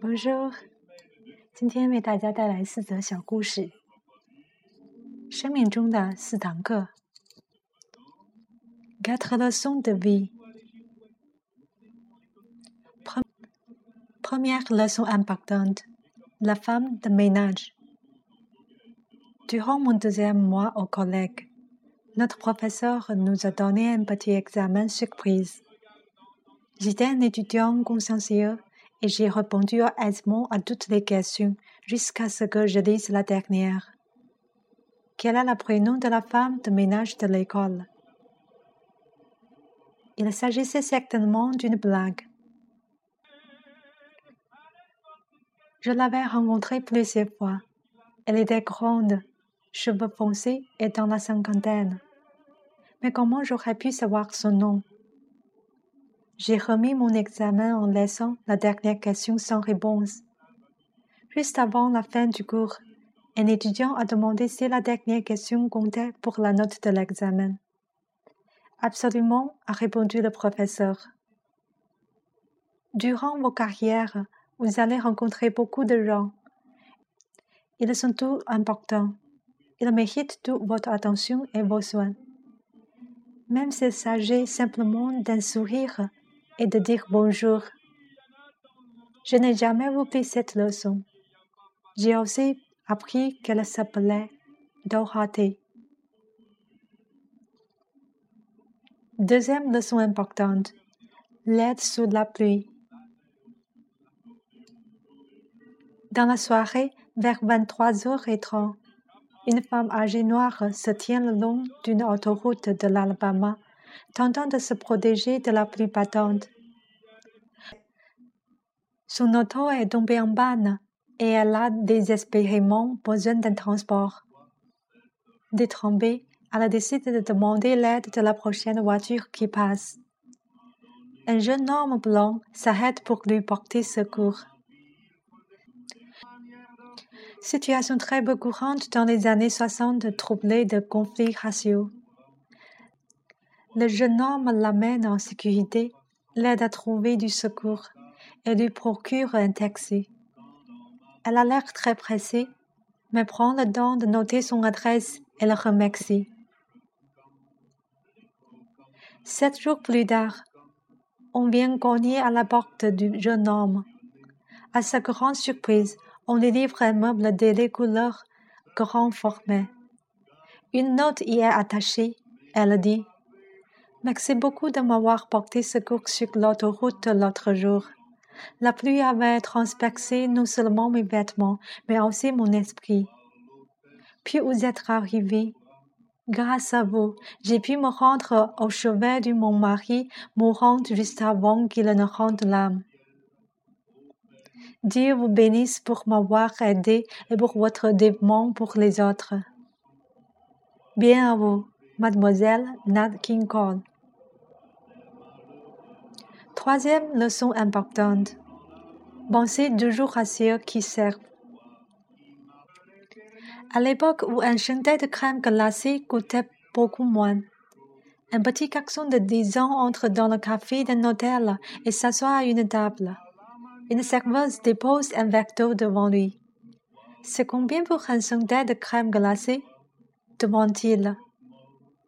Bonjour，今天为大家带来四则小故事。生命中的四堂课，quatre leçons de vie。Première leçon importante, la femme de ménage. Durant mon deuxième mois au collège, notre professeur nous a donné un petit examen surprise. J'étais un étudiant consciencieux et j'ai répondu aisément à toutes les questions jusqu'à ce que je lise la dernière. Quel est le prénom de la femme de ménage de l'école? Il s'agissait certainement d'une blague. Je l'avais rencontrée plusieurs fois. Elle était grande, cheveux foncés et dans la cinquantaine. Mais comment j'aurais pu savoir son nom? J'ai remis mon examen en laissant la dernière question sans réponse. Juste avant la fin du cours, un étudiant a demandé si la dernière question comptait pour la note de l'examen. Absolument, a répondu le professeur. Durant vos carrières, vous allez rencontrer beaucoup de gens. Ils sont tous importants. Ils méritent toute votre attention et vos soins. Même s'il s'agit simplement d'un sourire et de dire bonjour. Je n'ai jamais oublié cette leçon. J'ai aussi appris qu'elle s'appelait Dorothée. Deuxième leçon importante. L'aide sous la pluie. Dans la soirée, vers 23h30, une femme âgée noire se tient le long d'une autoroute de l'Alabama, tentant de se protéger de la pluie battante. Son auto est tombé en panne et elle a désespérément besoin d'un transport. Détrempée, elle décide de demander l'aide de la prochaine voiture qui passe. Un jeune homme blanc s'arrête pour lui porter secours situation très peu courante dans les années 60 troublées de conflits raciaux. Le jeune homme l'amène en sécurité, l'aide à trouver du secours et lui procure un taxi. Elle a l'air très pressée, mais prend le temps de noter son adresse et le remercie. Sept jours plus tard, on vient cogner à la porte du jeune homme. À sa grande surprise, on lui livre un meuble de les couleurs grand format. Une note y est attachée. Elle dit Merci beaucoup de m'avoir porté secours sur l'autoroute l'autre jour. La pluie avait transpercé non seulement mes vêtements, mais aussi mon esprit. Puis vous êtes arrivé. Grâce à vous, j'ai pu me rendre au chevet de mon mari, mourant juste avant qu'il ne rende l'âme. Dieu vous bénisse pour m'avoir aidé et pour votre dévouement pour les autres. Bien à vous, mademoiselle Nat King Cole. Troisième leçon importante. Pensez toujours à ceux qui servent. À l'époque où un chantier de crème glacée coûtait beaucoup moins, un petit garçon de 10 ans entre dans le café d'un hôtel et s'assoit à une table. Une serveuse dépose un verre devant lui. C'est combien pour un centre de crème glacée? demande-t-il.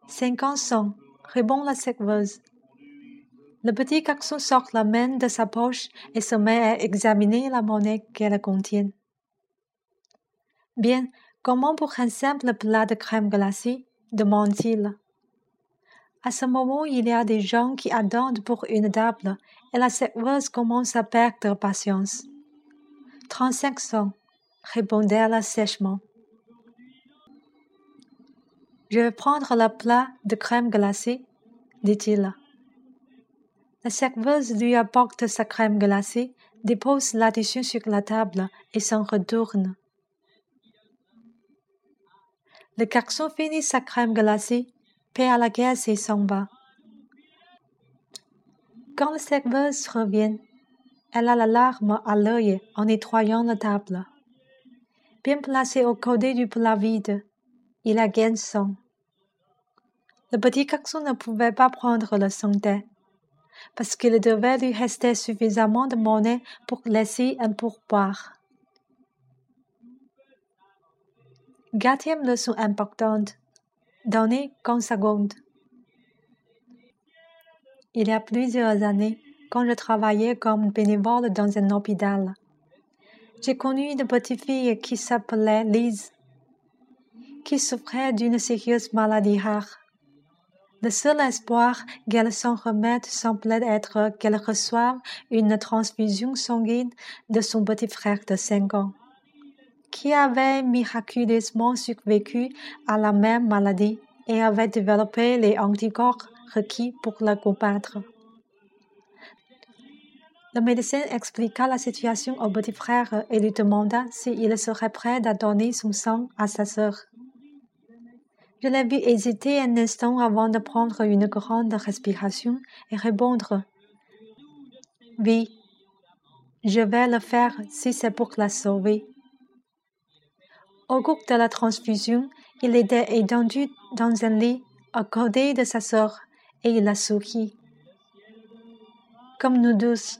Cinquante cents, répond la serveuse. Le petit garçon sort la main de sa poche et se met à examiner la monnaie qu'elle contient. Bien, comment pour un simple plat de crème glacée demande-t-il. À ce moment, il y a des gens qui attendent pour une table et la serveuse commence à perdre patience. Trente-cinq cents, répondit-elle sèchement. Je vais prendre le plat de crème glacée, dit-il. La serveuse lui apporte sa crème glacée, dépose l'addition sur la table et s'en retourne. Le garçon finit sa crème glacée paie à la caisse et s'en va. Quand la serveuse revient, elle a la larme à l'œil en nettoyant la table. Bien placé au côté du plat vide, il a gain sang. Le petit garçon ne pouvait pas prendre le santé. Parce qu'il devait lui rester suffisamment de monnaie pour laisser un pourboire. Quatrième leçon importante. Donner qu'en seconde. Il y a plusieurs années, quand je travaillais comme bénévole dans un hôpital, j'ai connu une petite fille qui s'appelait Lise, qui souffrait d'une sérieuse maladie rare. Le seul espoir qu'elle s'en remette semblait être qu'elle reçoive une transfusion sanguine de son petit frère de 5 ans, qui avait miraculeusement survécu à la même maladie et avait développé les anticorps requis pour la combattre. Le médecin expliqua la situation au petit frère et lui demanda s'il serait prêt à donner son sang à sa sœur. Je l'ai vu hésiter un instant avant de prendre une grande respiration et répondre Oui, je vais le faire si c'est pour la sauver. Au cours de la transfusion, il était étendu dans un lit à côté de sa sœur et il a souri. Comme nous tous.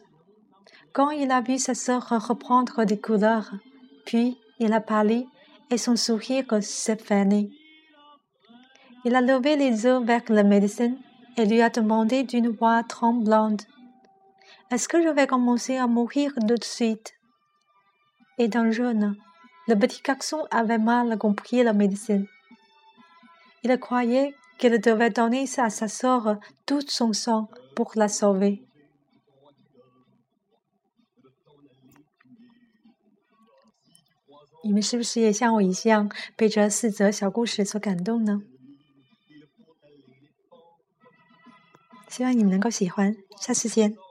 Quand il a vu sa sœur reprendre des couleurs, puis il a parlé et son sourire s'est fini. Il a levé les yeux vers le médecin et lui a demandé d'une voix tremblante Est-ce que je vais commencer à mourir tout de suite Et d'un jeune, le petit garçon avait mal compris la médecine. Il croyait qu'il devait donner à sa sœur tout son sang pour la sauver. 你们是不是也像我一样被这四则小故事所感动呢？ 希望你们能够喜欢，下次见。